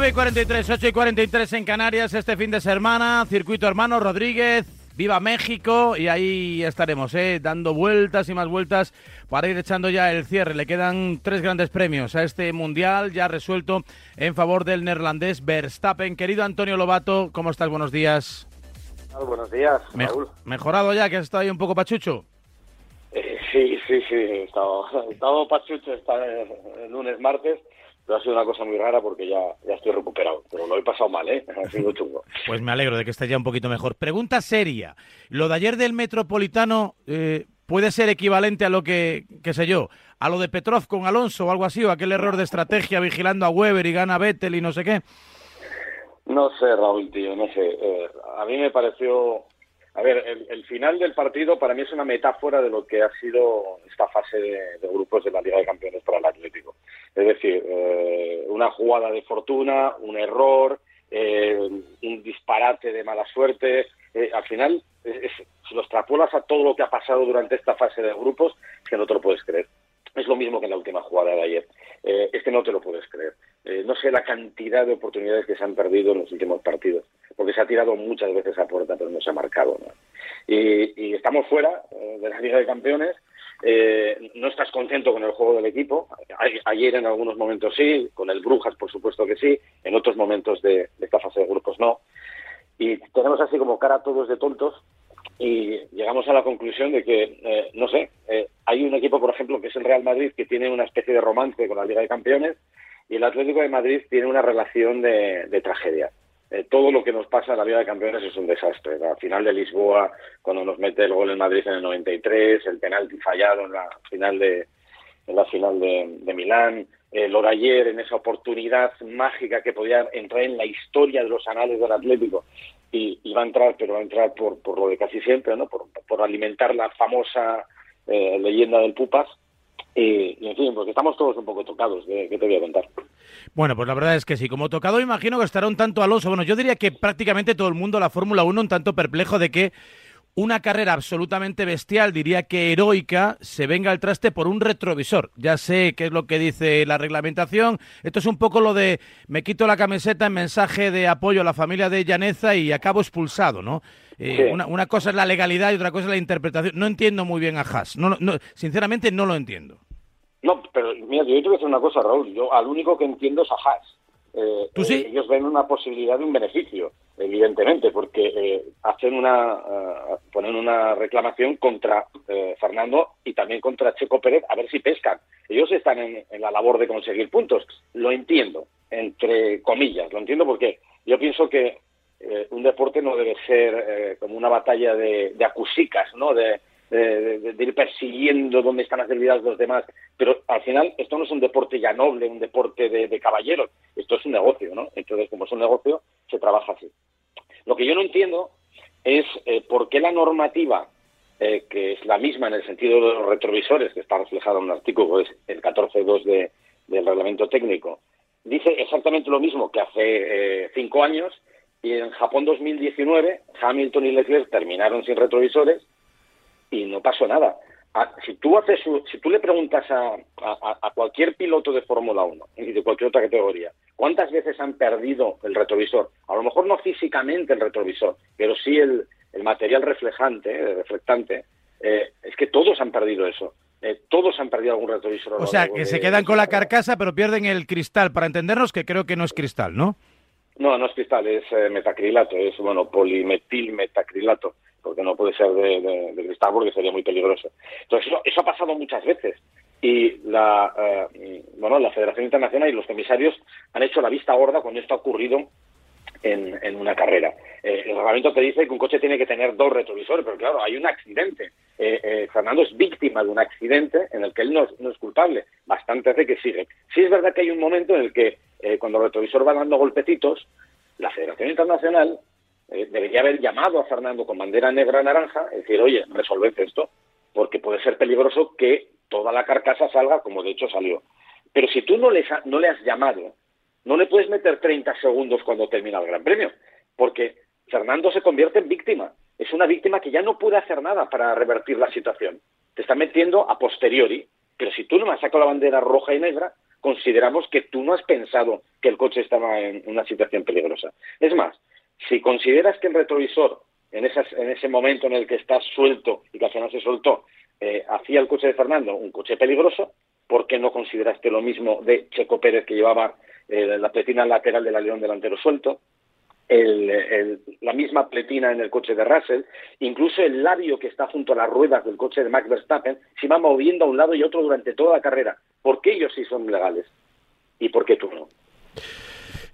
9 y 43, 8 y 43 en Canarias este fin de semana. Circuito Hermano Rodríguez. Viva México y ahí estaremos, ¿eh? dando vueltas y más vueltas para ir echando ya el cierre. Le quedan tres grandes premios a este mundial ya resuelto en favor del neerlandés Verstappen. Querido Antonio Lobato, ¿cómo estás? Buenos días. Buenos días, Raúl. ¿Mejorado ya que has estado ahí un poco pachucho? Eh, sí, sí, sí, he estado, he estado pachucho está el lunes, martes pero ha sido una cosa muy rara porque ya, ya estoy recuperado. Pero lo he pasado mal, ¿eh? Ha sido chungo. Pues me alegro de que estés ya un poquito mejor. Pregunta seria. ¿Lo de ayer del Metropolitano eh, puede ser equivalente a lo que, qué sé yo, a lo de Petrov con Alonso o algo así, o aquel error de estrategia vigilando a Weber y gana Vettel y no sé qué? No sé, Raúl, tío, no sé. Eh, a mí me pareció a ver, el, final del partido para mí es una metáfora de lo que ha sido esta fase de, grupos de la Liga de Campeones para el Atlético. Es decir, eh, una jugada de fortuna, un error, eh, un disparate de mala suerte. Eh, al final, si lo extrapolas a todo lo que ha pasado durante esta fase de grupos, es que no te lo puedes creer. Es lo mismo que en la última jugada de ayer. es que no te lo puedes creer. no sé la cantidad de oportunidades que se han perdido en los últimos partidos porque se ha tirado muchas veces a puerta, pero no se ha marcado. Y, estamos fuera eh, de la Liga de Campeones. Eh, no estás contento con el juego del equipo. Ayer en algunos momentos sí, con el Brujas por supuesto que sí, en otros momentos de, esta fase de grupos no. Y tenemos así como cara a todos de tontos y llegamos a la conclusión de que, eh, no sé, hay un equipo, por ejemplo, que es el Real Madrid, que tiene una especie de romance con la Liga de Campeones y el Atlético de Madrid tiene una relación de tragedia. Eh, todo lo que nos pasa en la Liga de Campeones es un desastre. La final de Lisboa, cuando nos mete el gol en Madrid en el 93, el penalti fallado en la final de, en la final de, Milán, el lo ayer en esa oportunidad mágica que podía entrar en la historia de los anales del Atlético y, va a entrar, pero va a entrar por, por lo de casi siempre, ¿no? por, por alimentar la famosa eh, leyenda del Pupas y, en fin, porque estamos todos un poco tocados, ¿qué, te voy a contar? Bueno, pues la verdad es que sí, como tocado imagino que estará un tanto Alonso, bueno, yo diría que prácticamente todo el mundo, la Fórmula 1, un tanto perplejo de que una carrera absolutamente bestial, diría que heroica, se venga al traste por un retrovisor. Ya sé qué es lo que dice la reglamentación. Esto es un poco lo de me quito la camiseta en mensaje de apoyo a la familia de Llaneza y acabo expulsado, ¿no? Eh, una, cosa es la legalidad y otra cosa es la interpretación. No entiendo muy bien a Haas. No, no, sinceramente no lo entiendo. No, pero mira, yo te voy a decir una cosa, Raúl. Yo al único que entiendo es a Haas. Eh, ¿Tú sí? ellos ven una posibilidad de un beneficio, evidentemente, porque eh, hacen una uh, ponen una reclamación contra Fernando y también contra Checo Pérez a ver si pescan. Ellos están en, la labor de conseguir puntos. Lo entiendo, entre comillas, lo entiendo porque yo pienso que un deporte no debe ser como una batalla de, acusicas, ¿no? De, ir persiguiendo dónde están las debilidades de los demás. Pero al final esto no es un deporte ya noble, un deporte de, caballeros, esto es un negocio, ¿no? Entonces, como es un negocio, se trabaja así. Lo que yo no entiendo es eh, por qué la normativa, eh, que es la misma en el sentido de los retrovisores, que está reflejado en un artículo, es el 14.2 de, del reglamento técnico, dice exactamente lo mismo que hace eh, cinco años, y en Japón 2019 Hamilton y Leclerc terminaron sin retrovisores y no pasó nada. Ah, si tú haces, si tú le preguntas a, a, cualquier piloto de Fórmula 1 y de cualquier otra categoría, ¿cuántas veces han perdido el retrovisor? A lo mejor no físicamente el retrovisor, pero sí el, el material reflejante, el reflectante. Eh, es que todos han perdido eso. Eh, todos han perdido algún retrovisor. O sea, que se quedan con la carcasa, pero pierden el cristal. Para entendernos, que creo que no es cristal, ¿no? No, no es cristal, es eh, metacrilato, es bueno polimetil metacrilato porque no puede ser de, cristal porque sería muy peligroso. Entonces, eso, ha pasado muchas veces. Y la, eh, bueno, la Federación Internacional y los comisarios han hecho la vista gorda cuando esto ha ocurrido en, una carrera. Eh, el reglamento te dice que un coche tiene que tener dos retrovisores, pero claro, hay un accidente. Eh, Fernando es víctima de un accidente en el que él no, es culpable, bastante hace que sigue. Sí es verdad que hay un momento en el que cuando el retrovisor va dando golpecitos, la Federación Internacional eh, debería haber llamado a Fernando con bandera negra naranja y decir, oye, resolved esto, porque puede ser peligroso que toda la carcasa salga como de hecho salió. Pero si tú no, no le has llamado, no le puedes meter 30 segundos cuando termina el Gran Premio, porque Fernando se convierte en víctima. Es una víctima que ya no puede hacer nada para revertir la situación. Te está metiendo a posteriori, pero si tú no me has sacado la bandera roja y negra, consideramos que tú no has pensado que el coche estaba en una situación peligrosa. Es más, si consideras que el retrovisor, en, en ese momento en el que estás suelto y que al final se soltó, eh, hacía el coche de Fernando un coche peligroso, ¿por qué no consideraste lo mismo de Checo Pérez que llevaba eh, la pletina lateral del aleón delantero suelto? la misma pletina en el coche de Russell, incluso el labio que está junto a las ruedas del coche de Max Verstappen se va moviendo a un lado y otro durante toda la carrera. ¿Por qué ellos sí son legales? ¿Y por qué tú no?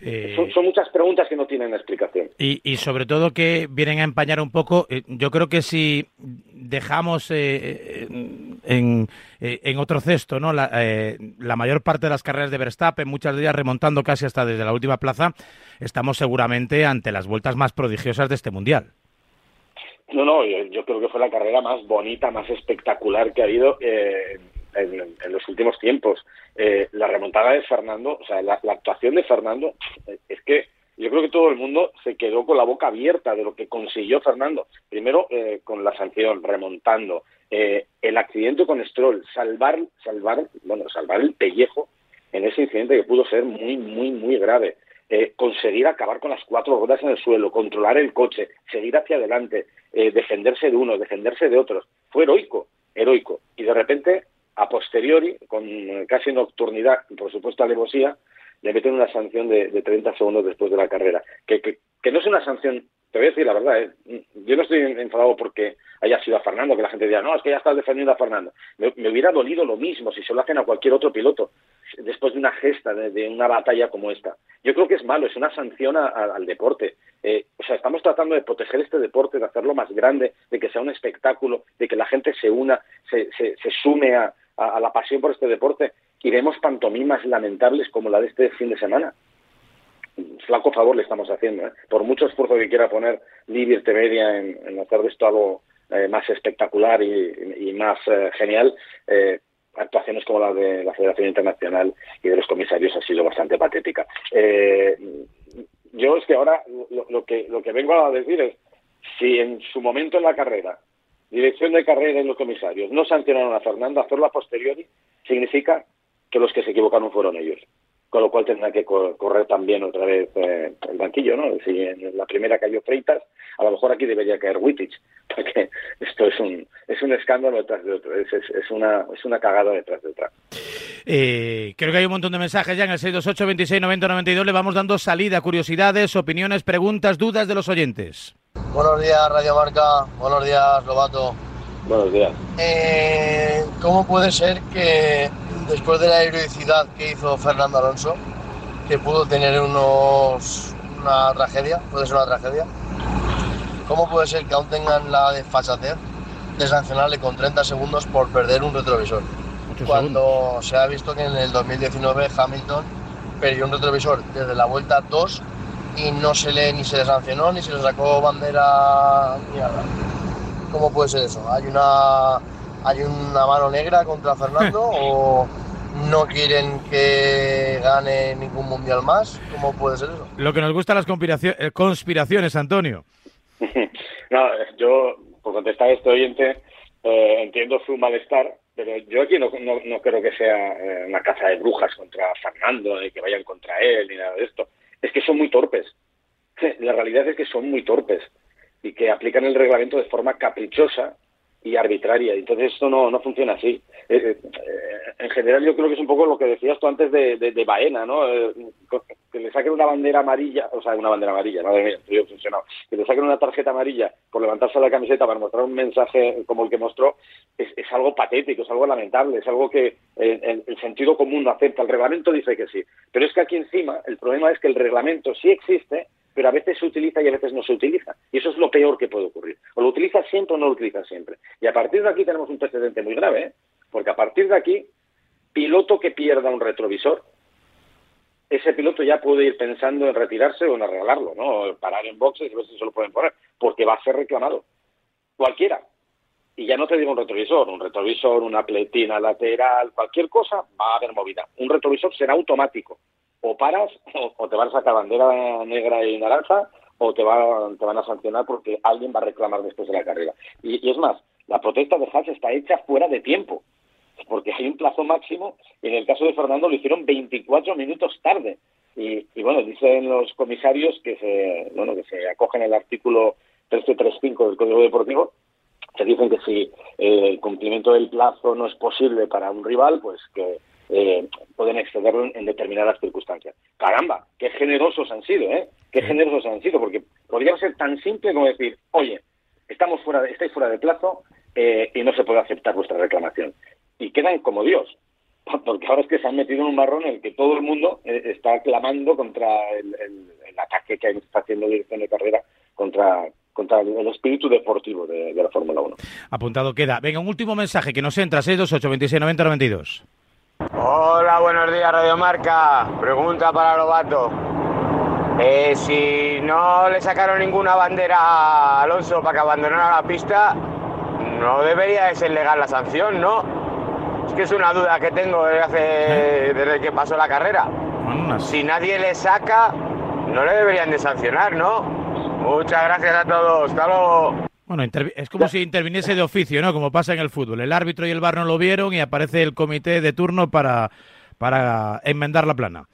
Eh, son, muchas preguntas que no tienen explicación. Y, sobre todo que vienen a empañar un poco, eh, yo creo que si dejamos eh, en, otro cesto ¿no? La, mayor parte de las carreras de Verstappen, muchas de ellas remontando casi hasta desde la última plaza, estamos seguramente ante las vueltas más prodigiosas de este Mundial. No, no, yo, creo que fue la carrera más bonita, más espectacular que ha habido en, los últimos tiempos. Eh, la remontada de Fernando, o sea, la, actuación de Fernando, es que yo creo que todo el mundo se quedó con la boca abierta de lo que consiguió Fernando. Primero eh, con la sanción, remontando, eh, el accidente con Stroll, salvar, salvar, bueno, salvar el pellejo en ese incidente que pudo ser muy, muy, muy grave. conseguir acabar con las cuatro ruedas en el suelo, controlar el coche, seguir hacia adelante, defenderse de uno, defenderse de otros. Fue heroico, heroico. Y de repente a posteriori, con casi nocturnidad y por supuesto alevosía, le meten una sanción de, de 30 segundos después de la carrera. Que, que, no es una sanción, te voy a decir la verdad, ¿eh? yo no estoy enfadado porque haya sido a Fernando, que la gente diga, no, es que ya estás defendiendo a Fernando. Me, hubiera dolido lo mismo si se lo hacen a cualquier otro piloto después de una gesta, de, una batalla como esta. Yo creo que es malo, es una sanción al deporte. Eh, o sea, estamos tratando de proteger este deporte, de hacerlo más grande, de que sea un espectáculo, de que la gente se una, se, se sume a, a, la pasión por este deporte y vemos pantomimas lamentables como la de este fin de semana. Flaco favor le estamos haciendo, ¿eh? por mucho esfuerzo que quiera poner Liberty Media en, hacer de esto algo eh, más espectacular y, más eh, genial, actuaciones como la de la Federación Internacional y de los comisarios ha sido bastante patética. yo es que ahora lo, que, lo que vengo a decir es, si en su momento en la carrera dirección de carrera y los comisarios no sancionaron a Fernando, hacerlo a posteriori significa que los que se equivocaron fueron ellos. Con lo cual tendrá que correr también otra vez eh, el banquillo, ¿no? Si en la primera cayó Freitas, a lo mejor aquí debería caer Wittich, porque esto es un, es un escándalo detrás de otro, es, es, una, es una cagada detrás de otra. Eh, creo que hay un montón de mensajes ya en el 628 26 90 92. Le vamos dando salida, curiosidades, opiniones, preguntas, dudas de los oyentes. Buenos días, Radio Marca. Buenos días, Lobato. Buenos días. Eh, ¿Cómo puede ser que después de la heroicidad que hizo Fernando Alonso, que pudo tener unos una tragedia, puede ser una tragedia, ¿cómo puede ser que aún tengan la desfachatez de sancionarle con 30 segundos por perder un retrovisor? Cuando se ha visto que en el 2019 Hamilton perdió un retrovisor desde la vuelta 2 y no se le ni se le sancionó ni se le sacó bandera ni nada. ¿Cómo puede ser eso? ¿Hay una hay una mano negra contra Fernando o no quieren que gane ningún mundial más? ¿Cómo puede ser eso? Lo que nos gustan las eh, conspiraciones, Antonio. no, yo por contestar a este oyente eh, entiendo su malestar, pero yo aquí no, no, creo que sea eh, una caza de brujas contra Fernando, y que vayan contra él ni nada de esto es que son muy torpes. La realidad es que son muy torpes y que aplican el reglamento de forma caprichosa y arbitraria. Entonces esto no, no funciona así. Eh, eh, en general yo creo que es un poco lo que decías tú antes de, de, Baena, ¿no? Eh, que le saquen una bandera amarilla, o sea, una bandera amarilla, madre mía, yo funcionado. Que le saquen una tarjeta amarilla por levantarse la camiseta para mostrar un mensaje como el que mostró, es, algo patético, es algo lamentable, es algo que el sentido común no acepta. El reglamento dice que sí. Pero es que aquí encima el problema es que el reglamento sí existe, pero a veces se utiliza y a veces no se utiliza. Y eso es lo peor que puede ocurrir. O lo utiliza siempre o no lo utiliza siempre. Y a partir de aquí tenemos un precedente muy grave, ¿eh? porque a partir de aquí, piloto que pierda un retrovisor, ese piloto ya puede ir pensando en retirarse o en arreglarlo, ¿no? Parar en boxes y ver si se lo pueden poner, porque va a ser reclamado. Cualquiera. Y ya no te digo un retrovisor, un retrovisor, una pletina lateral, cualquier cosa, va a haber movida. Un retrovisor será automático o paras o, te van a sacar bandera negra y naranja o te, te van a sancionar porque alguien va a reclamar después de la carrera. Y, es más, la protesta de Haas está hecha fuera de tiempo. porque hay un plazo máximo y en el caso de Fernando lo hicieron 24 minutos tarde. Y, y bueno, dicen los comisarios que se, bueno, que se acogen el artículo 1335 del Código Deportivo se dicen que si el cumplimiento del plazo no es posible para un rival, pues que eh, pueden excederlo en, determinadas circunstancias. Caramba, qué generosos han sido, ¿eh? Qué generosos han sido, porque podría ser tan simple como decir, oye, estamos fuera de, estáis fuera de plazo eh, y no se puede aceptar vuestra reclamación. Y quedan como Dios, porque ahora es que se han metido en un marrón en el que todo el mundo eh, está clamando contra el, ataque que está haciendo dirección de carrera contra contra el espíritu deportivo de, la Fórmula 1. Apuntado queda. Venga, un último mensaje que nos entra, 628 26 90 92. Hola, buenos días, Radio Marca. Pregunta para Lobato. Eh, si no le sacaron ninguna bandera a Alonso para que abandonara la pista, no debería de ser legal la sanción, ¿no? Es que es una duda que tengo desde, hace, desde que pasó la carrera. Si nadie le saca, no le deberían de sancionar, ¿no? Muchas gracias a todos. Hasta luego. Bueno, es como si interviniese de oficio, ¿no? Como pasa en el fútbol. El árbitro y el bar no lo vieron y aparece el comité de turno para, para enmendar la plana.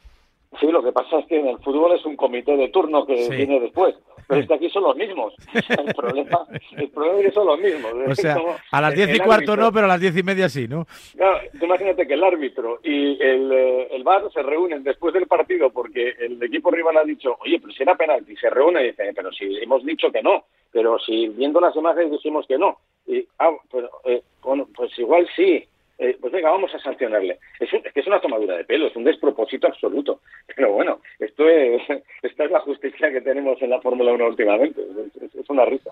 Sí, lo que pasa es que en el fútbol es un comité de turno que viene después. Pero es que aquí son los mismos. El problema, el problema es que son los mismos. O sea, a las diez y cuarto no, pero a las diez y media sí, ¿no? Claro, imagínate que el árbitro y el, eh, el VAR se reúnen después del partido porque el equipo rival ha dicho, oye, pero si era penalti, se reúne y dice, pero si hemos dicho que no, pero si viendo las imágenes dijimos que no. Y, ah, pero, eh, bueno, pues igual sí, eh, pues venga, vamos a sancionarle. Es, que es una tomadura de pelo, es un despropósito absoluto. Pero bueno, esto es, esta es la justicia que tenemos en la Fórmula 1 últimamente. Es, una risa.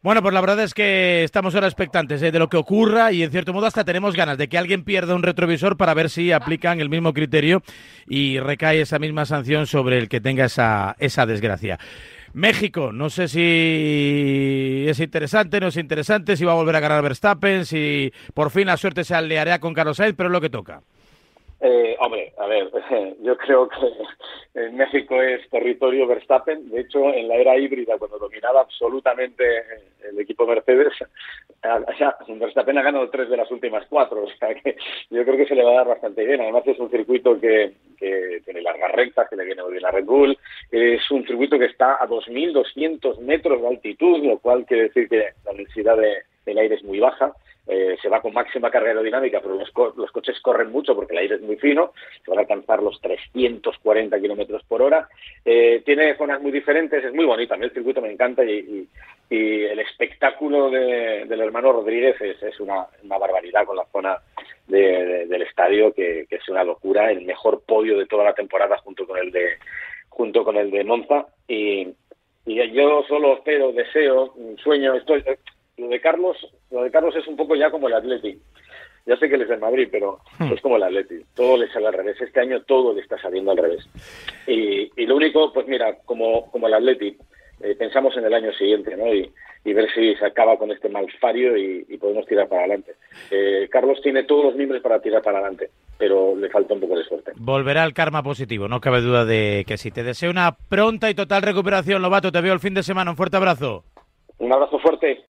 Bueno, pues la verdad es que estamos ahora expectantes ¿eh? de lo que ocurra y en cierto modo hasta tenemos ganas de que alguien pierda un retrovisor para ver si aplican el mismo criterio y recae esa misma sanción sobre el que tenga esa, esa desgracia. México, no sé si es interesante, no es interesante, si va a volver a ganar Verstappen, si por fin la suerte se aliará con Carlos Sainz, pero es lo que toca. Eh, hombre, a ver, yo creo que en México es territorio Verstappen. De hecho, en la era híbrida, cuando dominaba absolutamente el equipo Mercedes, Verstappen ha ganado tres de las últimas cuatro. O sea que yo creo que se le va a dar bastante bien. Además, es un circuito que, que tiene largas rectas, que le viene muy bien a Red Bull. Es un circuito que está a 2.200 metros de altitud, lo cual quiere decir que la densidad del aire es muy baja eh, se va con máxima carga aerodinámica, pero los, los, coches corren mucho porque el aire es muy fino, se van a alcanzar los 340 kilómetros por hora. Eh, tiene zonas muy diferentes, es muy bonito, a mí el circuito me encanta y, el espectáculo del hermano Rodríguez es, una, barbaridad con la zona del estadio que, es una locura, el mejor podio de toda la temporada junto con el de junto con el de Monza y, y yo solo espero, deseo, sueño, estoy lo de Carlos, lo de Carlos es un poco ya como el Atleti. Ya sé que él es del Madrid, pero hmm. es como el Atleti. Todo le sale al revés. Este año todo le está saliendo al revés. Y, y lo único, pues mira, como, como el Atleti, eh, pensamos en el año siguiente, ¿no? Y, y, ver si se acaba con este malfario y, y podemos tirar para adelante. Eh, Carlos tiene todos los miembros para tirar para adelante, pero le falta un poco de suerte. Volverá al karma positivo, no cabe duda de que sí. Te deseo una pronta y total recuperación, Lobato. Te veo el fin de semana. Un fuerte abrazo. Un abrazo fuerte.